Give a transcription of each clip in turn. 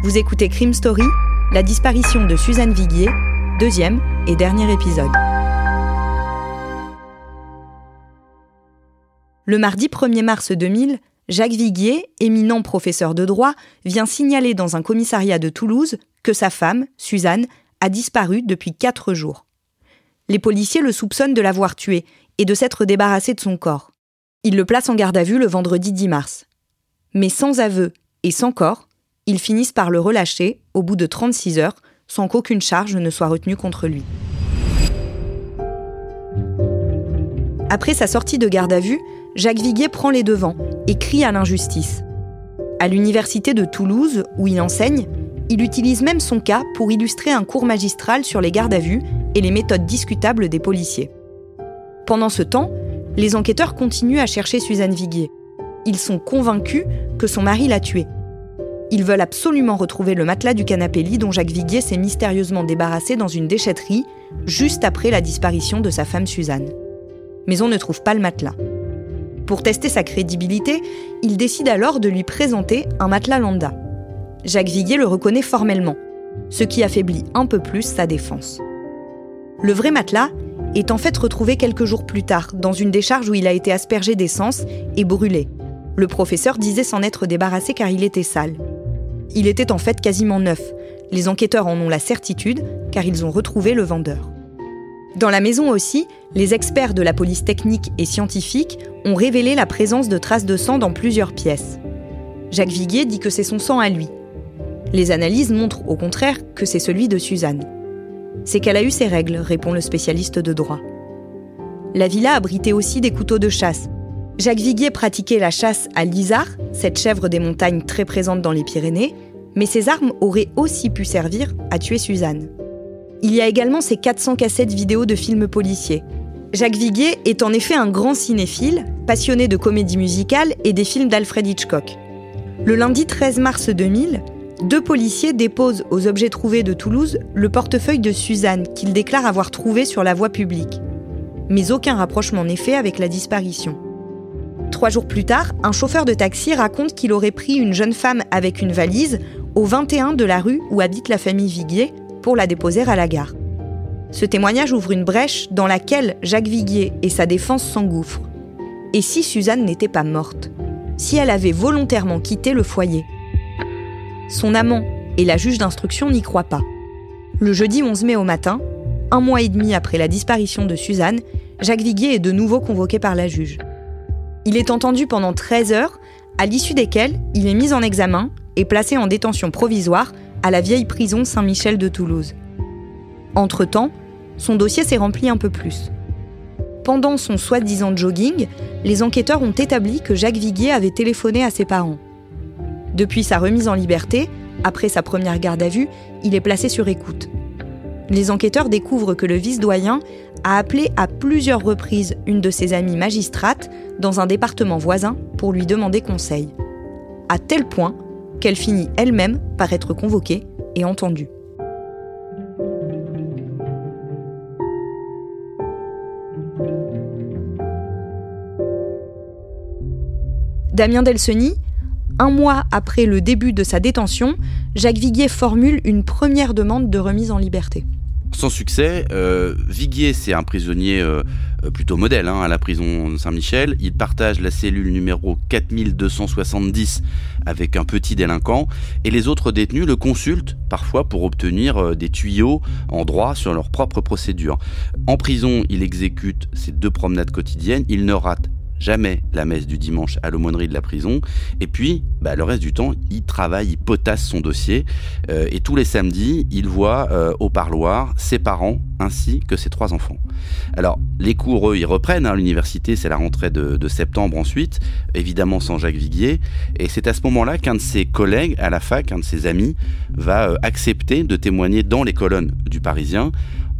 Vous écoutez Crime Story, la disparition de Suzanne Viguier, deuxième et dernier épisode. Le mardi 1er mars 2000, Jacques Viguier, éminent professeur de droit, vient signaler dans un commissariat de Toulouse que sa femme, Suzanne, a disparu depuis quatre jours. Les policiers le soupçonnent de l'avoir tué et de s'être débarrassé de son corps. Ils le placent en garde à vue le vendredi 10 mars. Mais sans aveu et sans corps, ils finissent par le relâcher au bout de 36 heures sans qu'aucune charge ne soit retenue contre lui. Après sa sortie de garde à vue, Jacques Viguier prend les devants et crie à l'injustice. À l'université de Toulouse, où il enseigne, il utilise même son cas pour illustrer un cours magistral sur les gardes à vue et les méthodes discutables des policiers. Pendant ce temps, les enquêteurs continuent à chercher Suzanne Viguier. Ils sont convaincus que son mari l'a tuée. Ils veulent absolument retrouver le matelas du canapé lit dont Jacques Viguier s'est mystérieusement débarrassé dans une déchetterie juste après la disparition de sa femme Suzanne. Mais on ne trouve pas le matelas. Pour tester sa crédibilité, il décide alors de lui présenter un matelas lambda. Jacques Viguier le reconnaît formellement, ce qui affaiblit un peu plus sa défense. Le vrai matelas est en fait retrouvé quelques jours plus tard dans une décharge où il a été aspergé d'essence et brûlé. Le professeur disait s'en être débarrassé car il était sale. Il était en fait quasiment neuf. Les enquêteurs en ont la certitude car ils ont retrouvé le vendeur. Dans la maison aussi, les experts de la police technique et scientifique ont révélé la présence de traces de sang dans plusieurs pièces. Jacques Viguier dit que c'est son sang à lui. Les analyses montrent au contraire que c'est celui de Suzanne. C'est qu'elle a eu ses règles, répond le spécialiste de droit. La villa abritait aussi des couteaux de chasse. Jacques Viguier pratiquait la chasse à l'isard, cette chèvre des montagnes très présente dans les Pyrénées, mais ces armes auraient aussi pu servir à tuer Suzanne. Il y a également ces 400 cassettes vidéo de films policiers. Jacques Viguier est en effet un grand cinéphile, passionné de comédie musicale et des films d'Alfred Hitchcock. Le lundi 13 mars 2000, deux policiers déposent aux objets trouvés de Toulouse le portefeuille de Suzanne qu'ils déclarent avoir trouvé sur la voie publique. Mais aucun rapprochement n'est fait avec la disparition. Trois jours plus tard, un chauffeur de taxi raconte qu'il aurait pris une jeune femme avec une valise au 21 de la rue où habite la famille Viguier pour la déposer à la gare. Ce témoignage ouvre une brèche dans laquelle Jacques Viguier et sa défense s'engouffrent. Et si Suzanne n'était pas morte? Si elle avait volontairement quitté le foyer? Son amant et la juge d'instruction n'y croient pas. Le jeudi 11 mai au matin, un mois et demi après la disparition de Suzanne, Jacques Viguier est de nouveau convoqué par la juge. Il est entendu pendant 13 heures, à l'issue desquelles il est mis en examen et placé en détention provisoire à la vieille prison Saint-Michel de Toulouse. Entre-temps, son dossier s'est rempli un peu plus. Pendant son soi-disant jogging, les enquêteurs ont établi que Jacques Viguier avait téléphoné à ses parents. Depuis sa remise en liberté, après sa première garde à vue, il est placé sur écoute. Les enquêteurs découvrent que le vice-doyen a appelé à plusieurs reprises une de ses amies magistrates dans un département voisin pour lui demander conseil. À tel point qu'elle finit elle-même par être convoquée et entendue. Damien Delseny, un mois après le début de sa détention, Jacques Viguier formule une première demande de remise en liberté. Sans succès, euh, Viguier, c'est un prisonnier euh, euh, plutôt modèle hein, à la prison Saint-Michel. Il partage la cellule numéro 4270 avec un petit délinquant et les autres détenus le consultent parfois pour obtenir des tuyaux en droit sur leur propre procédure. En prison, il exécute ses deux promenades quotidiennes. Il ne rate jamais la messe du dimanche à l'aumônerie de la prison. Et puis, bah, le reste du temps, il travaille, il potasse son dossier. Euh, et tous les samedis, il voit euh, au parloir ses parents ainsi que ses trois enfants. Alors, les cours, eux, ils reprennent. Hein, L'université, c'est la rentrée de, septembre ensuite, évidemment sans Jacques Viguier. Et c'est à ce moment-là qu'un de ses collègues à la fac, un de ses amis, va euh, accepter de témoigner dans les colonnes du Parisien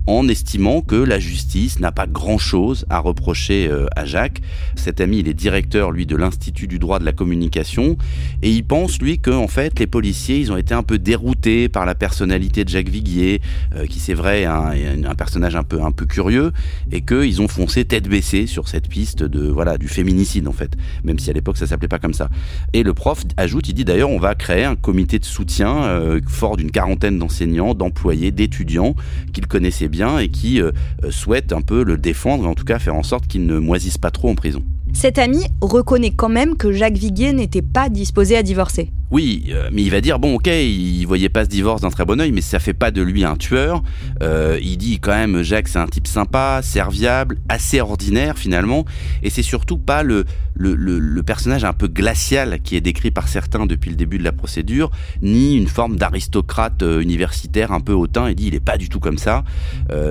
en estimant que la justice n'a pas grand-chose à reprocher euh, à Jacques. Cet ami, il est directeur, lui, de l'Institut du droit de la communication, et il pense, lui, que en fait, les policiers, ils ont été un peu déroutés par la personnalité de Jacques Viguier, euh, qui c'est vrai, un, un, personnage un peu, un peu curieux, et qu'ils ont foncé tête baissée sur cette piste de, voilà, du féminicide, en fait, même si à l'époque, ça s'appelait pas comme ça. Et le prof ajoute, il dit d'ailleurs, on va créer un comité de soutien euh, fort d'une quarantaine d'enseignants, d'employés, d'étudiants qu'il connaissait bien et qui euh, euh, souhaite un peu le défendre, en tout cas faire en sorte qu'il ne moisisse pas trop en prison. Cet ami reconnaît quand même que Jacques Viguier n'était pas disposé à divorcer. Oui, euh, mais il va dire bon, ok, il voyait pas ce divorce d'un très bon oeil, mais ça fait pas de lui un tueur. Euh, il dit quand même, Jacques, c'est un type sympa, serviable, assez ordinaire finalement, et c'est surtout pas le, le, le, personnage un peu glacial qui est décrit par certains depuis le début de la procédure, ni une forme d'aristocrate euh, universitaire un peu hautain. Il dit il est pas du tout comme ça.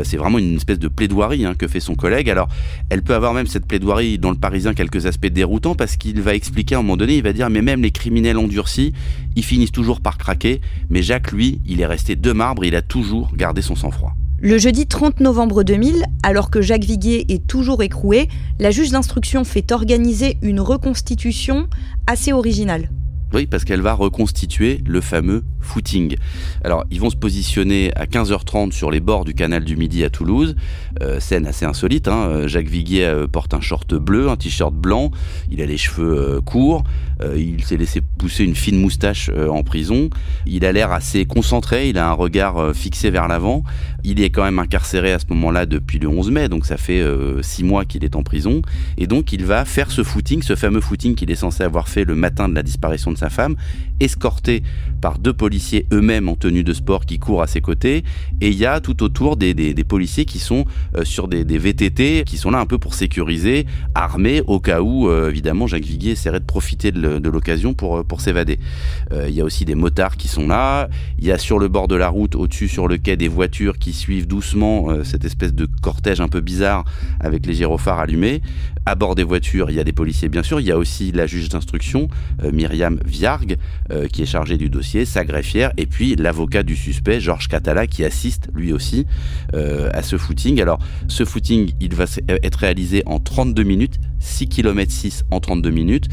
c'est vraiment une espèce de plaidoirie hein, que fait son collègue. Alors, elle peut avoir même cette plaidoirie dans le Parisien quelques aspects déroutants parce qu'il va expliquer à un moment donné, il va dire mais même les criminels endurcis ils finissent toujours par craquer, mais Jacques, lui, il est resté de marbre, il a toujours gardé son sang-froid. Le jeudi 30 novembre 2000, alors que Jacques Viguier est toujours écroué, la juge d'instruction fait organiser une reconstitution assez originale. Oui, parce qu'elle va reconstituer le fameux footing. Alors, ils vont se positionner à 15h30 sur les bords du canal du Midi à Toulouse. Euh, scène assez insolite. Hein. Euh, Jacques Viguier euh, porte un short bleu, un t-shirt blanc. Il a les cheveux courts. il s'est laissé pousser une fine moustache en prison. Il a l'air assez concentré. Il a un regard fixé vers l'avant. Il est quand même incarcéré à ce moment-là depuis le 11 mai, donc ça fait six mois qu'il est en prison. Et donc, il va faire ce footing, ce fameux footing qu'il est censé avoir fait le matin de la disparition de sa femme, escorté par deux policiers eux-mêmes en tenue de sport qui courent à ses côtés. Et il y a tout autour des, policiers qui sont euh, sur des, VTT, qui sont là un peu pour sécuriser, armés, au cas où, euh, évidemment, Jacques Viguier essaierait de profiter de l'occasion pour, euh, pour s'évader. il y a aussi des motards qui sont là. Il y a sur le bord de la route, au-dessus sur le quai, des voitures qui suivent doucement cette espèce de cortège un peu bizarre avec les gyrophares allumés. À bord des voitures, il y a des policiers, bien sûr. Il y a aussi la juge d'instruction, Myriam Viargue, euh, qui est chargé du dossier, sa greffière, et puis l'avocat du suspect, Georges Catala, qui assiste lui aussi euh, à ce footing. Alors, ce footing, il va être réalisé en 32 minutes, 6 km 6 en 32 minutes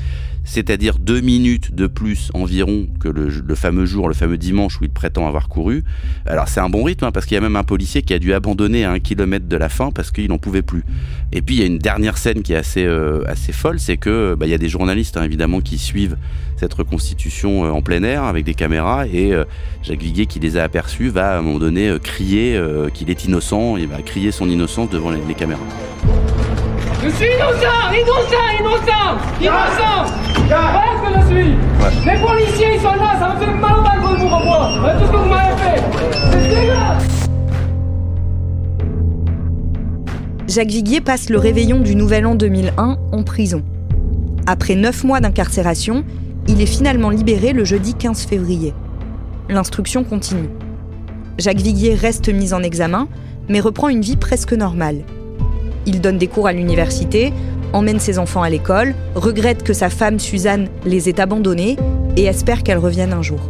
c'est-à-dire deux minutes de plus environ que le, fameux jour, le fameux dimanche où il prétend avoir couru. Alors c'est un bon rythme, hein, parce qu'il y a même un policier qui a dû abandonner à un kilomètre de la fin parce qu'il n'en pouvait plus. Et puis il y a une dernière scène qui est assez, euh, assez folle, c'est que bah, il y a des journalistes hein, évidemment qui suivent cette reconstitution euh, en plein air avec des caméras, et euh, Jacques Viguier qui les a aperçus va à un moment donné crier qu'il est innocent, il va crier son innocence devant les caméras. Je suis innocent Innocent Innocent Innocent Voilà ce que je suis Les policiers, ils sont là, ça me fait mal au ventre de vous revoir Tout ce que vous m'avez fait C'est dégueulasse Jacques Viguier passe le réveillon du Nouvel An 2001 en prison. Après neuf mois d'incarcération, il est finalement libéré le jeudi 15 février. L'instruction continue. Jacques Viguier reste mis en examen, mais reprend une vie presque normale. Il donne des cours à l'université, emmène ses enfants à l'école, regrette que sa femme Suzanne les ait abandonnés et espère qu'elle revienne un jour.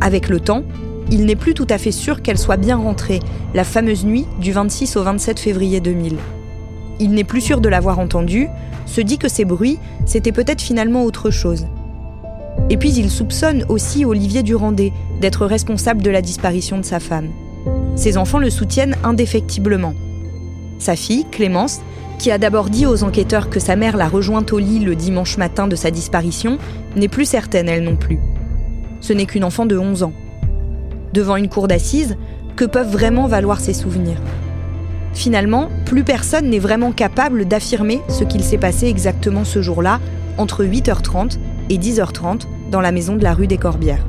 Avec le temps, il n'est plus tout à fait sûr qu'elle soit bien rentrée, la fameuse nuit du 26 au 27 février 2000. Il n'est plus sûr de l'avoir entendue, se dit que ces bruits, c'était peut-être finalement autre chose. Et puis il soupçonne aussi Olivier Durandé d'être responsable de la disparition de sa femme. Ses enfants le soutiennent indéfectiblement. Sa fille, Clémence, qui a d'abord dit aux enquêteurs que sa mère l'a rejointe au lit le dimanche matin de sa disparition, n'est plus certaine elle non plus. Ce n'est qu'une enfant de 11 ans. Devant une cour d'assises, que peuvent vraiment valoir ses souvenirs? Finalement, plus personne n'est vraiment capable d'affirmer ce qu'il s'est passé exactement ce jour-là, entre 8h30 et 10h30, dans la maison de la rue des Corbières.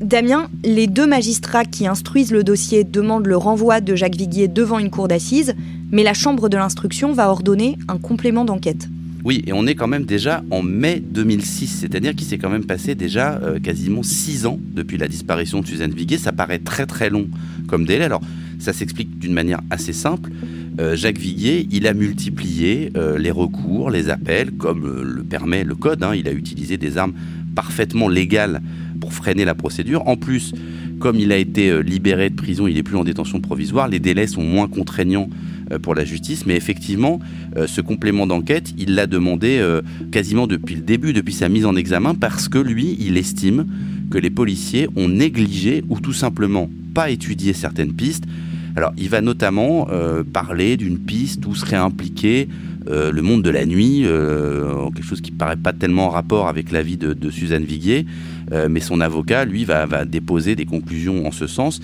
Damien, les deux magistrats qui instruisent le dossier demandent le renvoi de Jacques Viguier devant une cour d'assises, mais la Chambre de l'instruction va ordonner un complément d'enquête. Oui, et on est quand même déjà en mai 2006, c'est-à-dire qu'il s'est quand même passé déjà euh, quasiment six ans depuis la disparition de Suzanne Viguier. Ça paraît très très long comme délai. Alors, ça s'explique d'une manière assez simple. Euh, Jacques Viguier, il a multiplié euh, les recours, les appels, comme le permet le code. Hein. Il a utilisé des armes parfaitement légales pour freiner la procédure. En plus, comme il a été libéré de prison, il n'est plus en détention provisoire, les délais sont moins contraignants euh, pour la justice. Mais effectivement, euh, ce complément d'enquête, il l'a demandé euh, quasiment depuis le début, depuis sa mise en examen, parce que lui, il estime que les policiers ont négligé ou tout simplement pas étudié certaines pistes. Alors, il va notamment parler d'une piste où serait impliqué le monde de la nuit, quelque chose qui paraît pas tellement en rapport avec la vie de, Suzanne Viguier, mais son avocat, lui, va, va déposer des conclusions en ce sens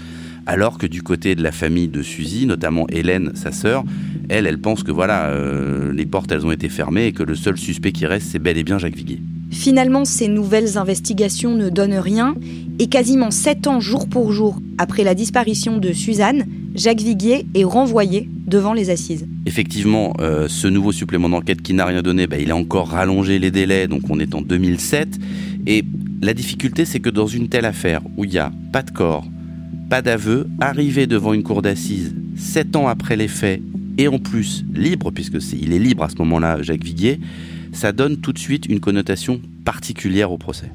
alors que du côté de la famille de Suzy, notamment Hélène, sa sœur, elle, elle pense que voilà, euh, les portes, elles ont été fermées et que le seul suspect qui reste, c'est bel et bien Jacques Viguier. Finalement, ces nouvelles investigations ne donnent rien, et quasiment sept ans jour pour jour après la disparition de Suzanne, Jacques Viguier est renvoyé devant les assises. Effectivement, euh, ce nouveau supplément d'enquête qui n'a rien donné, bah, il a encore rallongé les délais, donc on est en 2007. Et la difficulté, c'est que dans une telle affaire où il n'y a pas de corps, pas d'aveu, arrivé devant une cour d'assises sept ans après les faits, et en plus libre, puisque est, il est libre à ce moment-là, Jacques Viguier, ça donne tout de suite une connotation particulière au procès.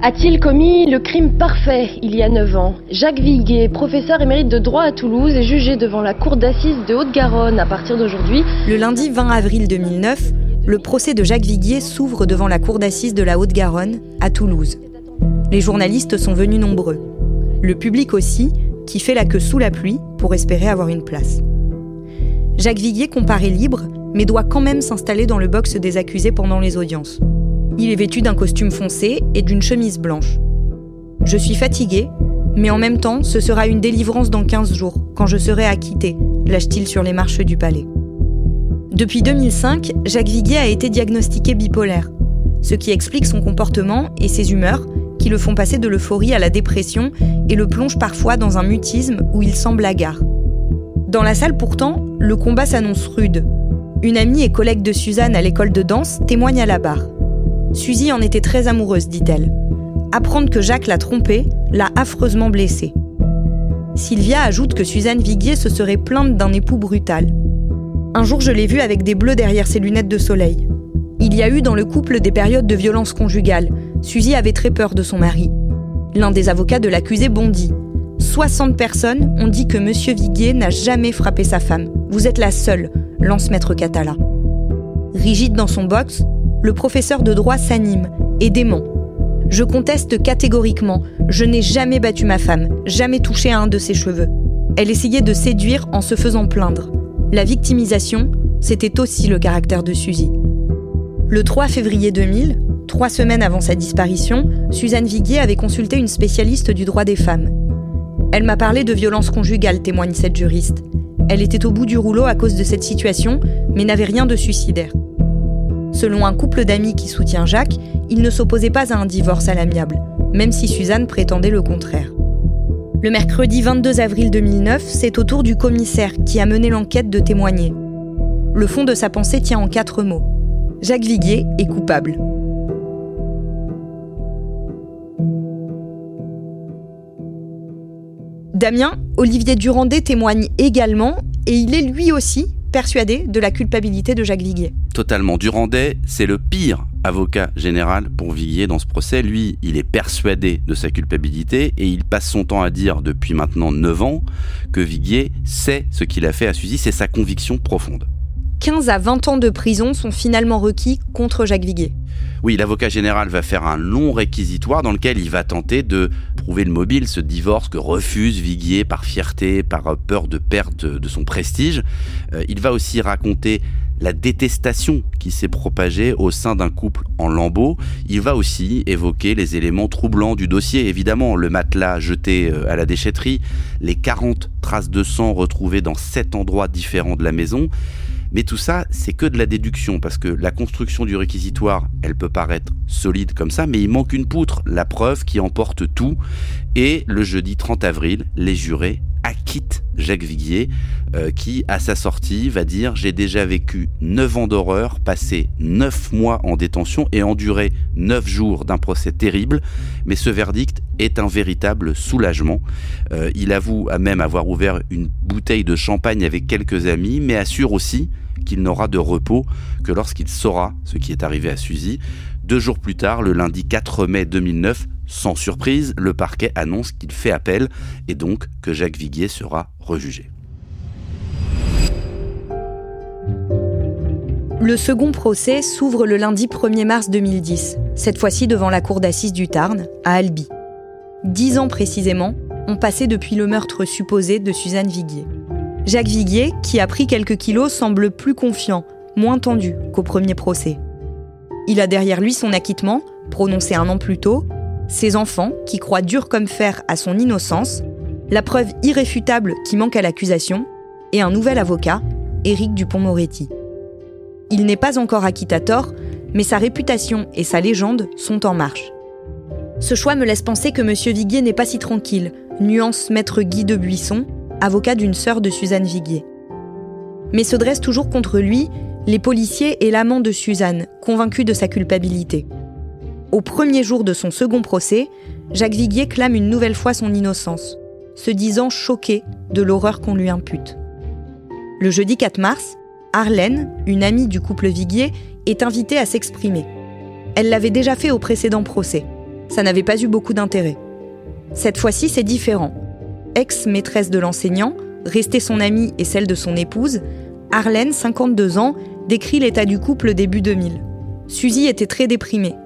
A-t-il commis le crime parfait il y a 9 ans? Jacques Viguier, professeur émérite de droit à Toulouse, est jugé devant la cour d'assises de Haute-Garonne à partir d'aujourd'hui. Le lundi 20 avril 2009, le procès de Jacques Viguier s'ouvre devant la cour d'assises de la Haute-Garonne à Toulouse. Les journalistes sont venus nombreux le public aussi, qui fait la queue sous la pluie pour espérer avoir une place. Jacques Viguier comparaît libre, mais doit quand même s'installer dans le box des accusés pendant les audiences. Il est vêtu d'un costume foncé et d'une chemise blanche. Je suis fatigué, mais en même temps, ce sera une délivrance dans 15 jours, quand je serai acquitté, lâche-t-il sur les marches du palais. Depuis 2005, Jacques Viguier a été diagnostiqué bipolaire, ce qui explique son comportement et ses humeurs, qui le font passer de l'euphorie à la dépression et le plongent parfois dans un mutisme où il semble hagard. Dans la salle pourtant, le combat s'annonce rude. Une amie et collègue de Suzanne à l'école de danse témoigne à la barre. Suzy en était très amoureuse, dit-elle. Apprendre que Jacques l'a trompée l'a affreusement blessée. Sylvia ajoute que Suzanne Viguier se serait plainte d'un époux brutal. Un jour, je l'ai vue avec des bleus derrière ses lunettes de soleil. Il y a eu dans le couple des périodes de violence conjugale, Suzy avait très peur de son mari. L'un des avocats de l'accusé bondit. 60 personnes ont dit que M. Viguier n'a jamais frappé sa femme. Vous êtes la seule, lance maître Catala. Rigide dans son box, le professeur de droit s'anime et dément. Je conteste catégoriquement. Je n'ai jamais battu ma femme, jamais touché à un de ses cheveux. Elle essayait de séduire en se faisant plaindre. La victimisation, c'était aussi le caractère de Suzy. Le 3 février 2000, Trois semaines avant sa disparition, Suzanne Viguier avait consulté une spécialiste du droit des femmes. Elle m'a parlé de violence conjugale, témoigne cette juriste. Elle était au bout du rouleau à cause de cette situation, mais n'avait rien de suicidaire. Selon un couple d'amis qui soutient Jacques, il ne s'opposait pas à un divorce à l'amiable, même si Suzanne prétendait le contraire. Le mercredi 22 avril 2009, c'est au tour du commissaire qui a mené l'enquête de témoigner. Le fond de sa pensée tient en quatre mots. Jacques Viguier est coupable. Damien, Olivier Durandé témoigne également, et il est lui aussi persuadé de la culpabilité de Jacques Viguier. Totalement. Durandé, c'est le pire avocat général pour Viguier dans ce procès. Lui, il est persuadé de sa culpabilité et il passe son temps à dire depuis maintenant 9 ans que Viguier sait ce qu'il a fait à Suzy. C'est sa conviction profonde. 15 à 20 ans de prison sont finalement requis contre Jacques Viguier. Oui, l'avocat général va faire un long réquisitoire dans lequel il va tenter de prouver le mobile, ce divorce que refuse Viguier par fierté, par peur de perte de son prestige. Euh, il va aussi raconter la détestation qui s'est propagée au sein d'un couple en lambeaux. Il va aussi évoquer les éléments troublants du dossier, évidemment, le matelas jeté euh, à la déchetterie, les 40 traces de sang retrouvées dans sept endroits différents de la maison. Mais tout ça, c'est que de la déduction, parce que la construction du réquisitoire, elle peut paraître solide comme ça, mais il manque une poutre, la preuve qui emporte tout. Et le jeudi 30 avril, les jurés acquitte Jacques Viguier, euh, qui, à sa sortie, va dire J'ai déjà vécu 9 ans d'horreur, passé 9 mois en détention et enduré 9 jours d'un procès terrible, mais ce verdict est un véritable soulagement. Euh, il avoue à même avoir ouvert une bouteille de champagne avec quelques amis, mais assure aussi qu'il n'aura de repos que lorsqu'il saura ce qui est arrivé à Suzy. Deux jours plus tard, le lundi 4 mai 2009, sans surprise, le parquet annonce qu'il fait appel et donc que Jacques Viguier sera rejugé. Le second procès s'ouvre le lundi 1er mars 2010, cette fois-ci devant la cour d'assises du Tarn, à Albi. Dix ans précisément ont passé depuis le meurtre supposé de Suzanne Viguier. Jacques Viguier, qui a pris quelques kilos, semble plus confiant, moins tendu qu'au premier procès. Il a derrière lui son acquittement, prononcé un an plus tôt, ses enfants, qui croient dur comme fer à son innocence, la preuve irréfutable qui manque à l'accusation, et un nouvel avocat, Éric Dupont-Moretti. Il n'est pas encore acquittateur, mais sa réputation et sa légende sont en marche. Ce choix me laisse penser que M. Viguier n'est pas si tranquille, nuance maître Guy de Buisson, avocat d'une sœur de Suzanne Viguier. Mais se dressent toujours contre lui les policiers et l'amant de Suzanne, convaincus de sa culpabilité. Au premier jour de son second procès, Jacques Viguier clame une nouvelle fois son innocence, se disant choqué de l'horreur qu'on lui impute. Le jeudi 4 mars, Arlène, une amie du couple Viguier, est invitée à s'exprimer. Elle l'avait déjà fait au précédent procès. Ça n'avait pas eu beaucoup d'intérêt. Cette fois-ci, c'est différent. Ex-maîtresse de l'enseignant, restée son amie et celle de son épouse, Arlène, 52 ans, décrit l'état du couple début 2000. Suzy était très déprimée.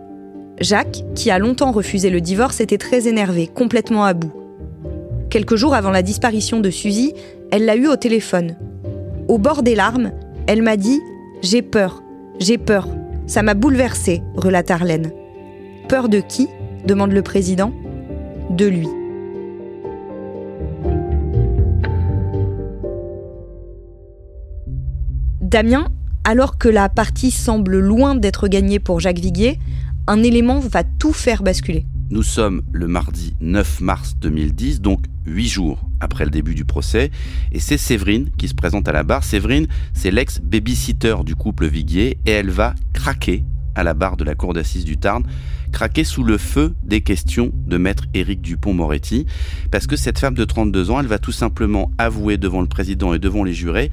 Jacques, qui a longtemps refusé le divorce, était très énervé, complètement à bout. Quelques jours avant la disparition de Suzy, elle l'a eu au téléphone. Au bord des larmes, elle m'a dit J'ai peur, j'ai peur. Ça m'a bouleversée, relate Arlène. Peur de qui? demande le président. De lui. Damien, alors que la partie semble loin d'être gagnée pour Jacques Viguier, un élément va tout faire basculer. Nous sommes le mardi 9 mars 2010, donc huit jours après le début du procès, et c'est Séverine qui se présente à la barre. Séverine, c'est l'ex-babysitter du couple Viguier, et elle va craquer à la barre de la cour d'assises du Tarn, craquer sous le feu des questions de maître Éric Dupont-Moretti, parce que cette femme de 32 ans, elle va tout simplement avouer devant le président et devant les jurés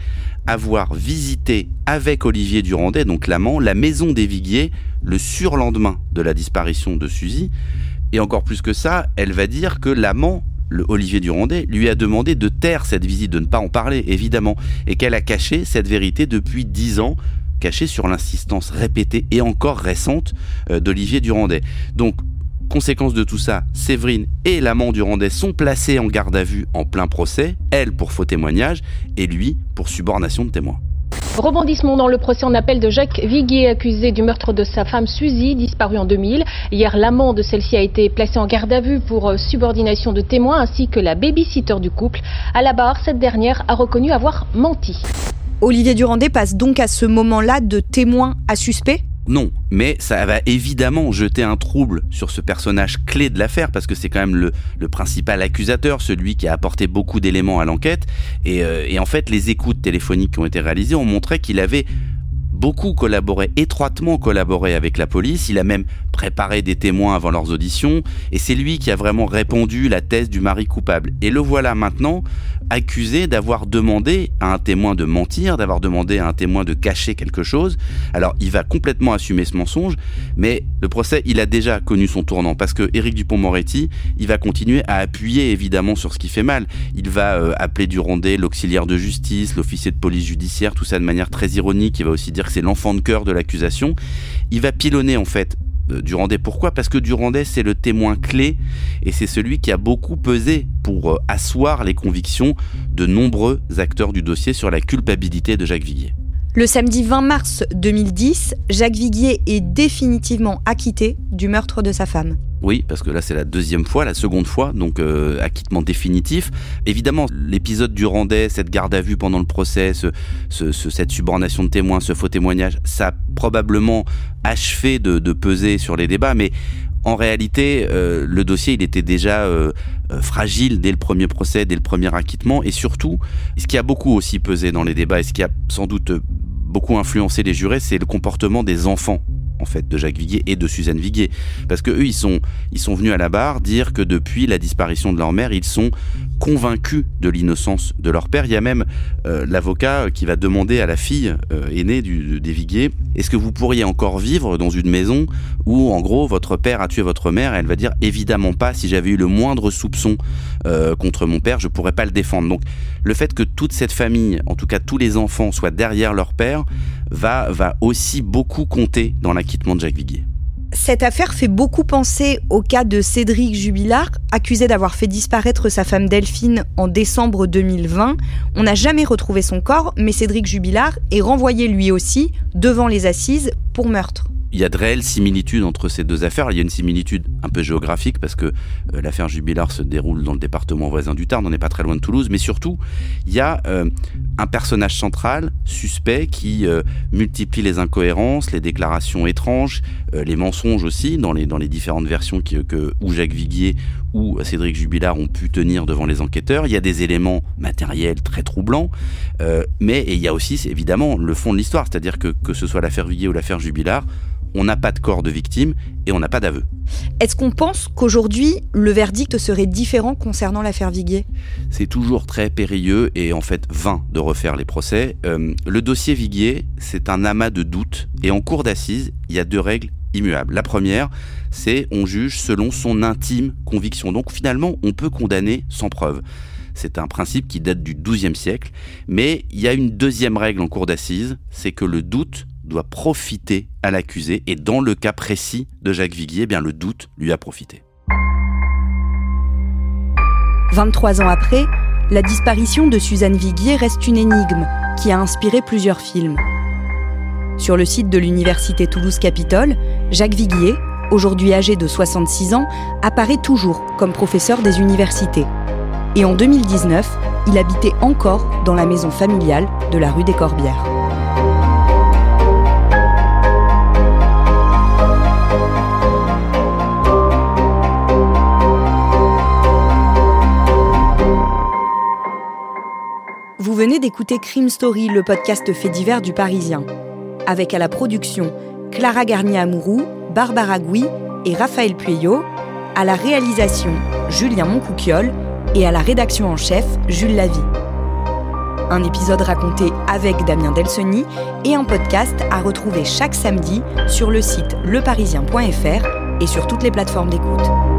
avoir visité avec Olivier Durandet, donc l'amant, la maison des Viguiers le surlendemain de la disparition de Suzy. Et encore plus que ça, elle va dire que l'amant, le Olivier Durandet, lui a demandé de taire cette visite, de ne pas en parler, évidemment, et qu'elle a caché cette vérité depuis dix ans, cachée sur l'insistance répétée et encore récente euh, d'Olivier Durandet. Donc, conséquence de tout ça, Séverine et l'amant Durandet sont placés en garde à vue en plein procès, elle pour faux témoignage et lui pour subornation de témoins. Rebondissement dans le procès en appel de Jacques Viguier, accusé du meurtre de sa femme Suzy, disparue en 2000. Hier, l'amant de celle-ci a été placé en garde à vue pour euh, subordination de témoins, ainsi que la babysitter du couple. À la barre, cette dernière a reconnu avoir menti. Olivier Durandet passe donc à ce moment-là de témoin à suspect? Non, mais ça va évidemment jeter un trouble sur ce personnage clé de l'affaire parce que c'est quand même le, principal accusateur, celui qui a apporté beaucoup d'éléments à l'enquête. Euh, et en fait, les écoutes téléphoniques qui ont été réalisées ont montré qu'il avait beaucoup collaboré, étroitement collaboré avec la police. Il a même préparé des témoins avant leurs auditions. Et c'est lui qui a vraiment répondu la thèse du mari coupable. Et le voilà maintenant accusé d'avoir demandé à un témoin de mentir, d'avoir demandé à un témoin de cacher quelque chose. Alors il va complètement assumer ce mensonge, mais le procès, il a déjà connu son tournant parce que Éric Dupont-Moretti, il va continuer à appuyer évidemment sur ce qui fait mal. Il va euh, appeler Durandet l'auxiliaire de justice, l'officier de police judiciaire, tout ça de manière très ironique. Il va aussi dire c'est l'enfant de cœur de l'accusation. Il va pilonner en fait euh, Durandet. Pourquoi? Parce que Durandet, c'est le témoin clé et c'est celui qui a beaucoup pesé pour euh, asseoir les convictions de nombreux acteurs du dossier sur la culpabilité de Jacques Viguier. Le samedi 20 mars 2010, Jacques Viguier est définitivement acquitté du meurtre de sa femme. Oui, parce que là c'est la deuxième fois, la seconde fois, donc euh, acquittement définitif. Évidemment, l'épisode du Randais, cette garde à vue pendant le procès, cette subordination de témoins, ce faux témoignage, ça a probablement achevé de, de peser sur les débats, mais En réalité, euh, le dossier, il était déjà euh, euh, fragile dès le premier procès, dès le premier acquittement, et surtout, ce qui a beaucoup aussi pesé dans les débats, et ce qui a sans doute beaucoup influencé les jurés, c'est le comportement des enfants en fait de Jacques Viguier et de Suzanne Viguier. Parce que eux ils sont ils sont venus à la barre dire que depuis la disparition de leur mère ils sont convaincus de l'innocence de leur père. Il y a même euh, l'avocat qui va demander à la fille euh, aînée du, des Viguier est-ce que vous pourriez encore vivre dans une maison où en gros votre père a tué votre mère? Et elle va dire évidemment pas. Si j'avais eu le moindre soupçon euh, contre mon père je pourrais pas le défendre donc le fait que toute cette famille en tout cas tous les enfants soient derrière leur père va va aussi beaucoup compter dans la Cette affaire fait beaucoup penser au cas de Cédric Jubilard, accusé d'avoir fait disparaître sa femme Delphine en décembre 2020. On n'a jamais retrouvé son corps, mais Cédric Jubilard est renvoyé lui aussi devant les assises pour meurtre il y a de réelles similitudes entre ces deux affaires. Il y a une similitude un peu géographique parce que euh, l'affaire Jubilard se déroule dans le département voisin du Tarn, on n'est pas très loin de Toulouse, mais surtout, il y a euh, un personnage central, suspect, qui euh, multiplie les incohérences, les déclarations étranges, les mensonges aussi, dans les, différentes versions que ou Jacques Viguier ou Cédric Jubilard ont pu tenir devant les enquêteurs. Il y a des éléments matériels très troublants, mais il y a aussi évidemment le fond de l'histoire, c'est-à-dire que que ce soit l'affaire Viguier ou l'affaire Jubilard, on n'a pas de corps de victime et on n'a pas d'aveu. Est-ce qu'on pense qu'aujourd'hui, le verdict serait différent concernant l'affaire Viguier? C'est toujours très périlleux et en fait vain de refaire les procès. Euh, le dossier Viguier, c'est un amas de doutes et en cours d'assises, il y a deux règles immuables. La première, c'est on juge selon son intime conviction. Donc finalement, on peut condamner sans preuve. C'est un principe qui date du XIIe siècle, mais il y a une deuxième règle en cours d'assises, c'est que le doute doit profiter à l'accusé et dans le cas précis de Jacques Viguier, eh bien le doute lui a profité. 23 ans après, la disparition de Suzanne Viguier reste une énigme qui a inspiré plusieurs films. Sur le site de l'université Toulouse-Capitole, Jacques Viguier, aujourd'hui âgé de 66 ans, apparaît toujours comme professeur des universités. Et en 2019, il habitait encore dans la maison familiale de la rue des Corbières. Venez d'écouter Crime Story, le podcast fait divers du Parisien. Avec à la production Clara Garnier-Amouroux, Barbara Gouy et Raphaël Pueyo, à la réalisation Julien Moncouquiole et à la rédaction en chef Jules Lavie. Un épisode raconté avec Damien Delseny et un podcast à retrouver chaque samedi sur le site leparisien.fr et sur toutes les plateformes d'écoute.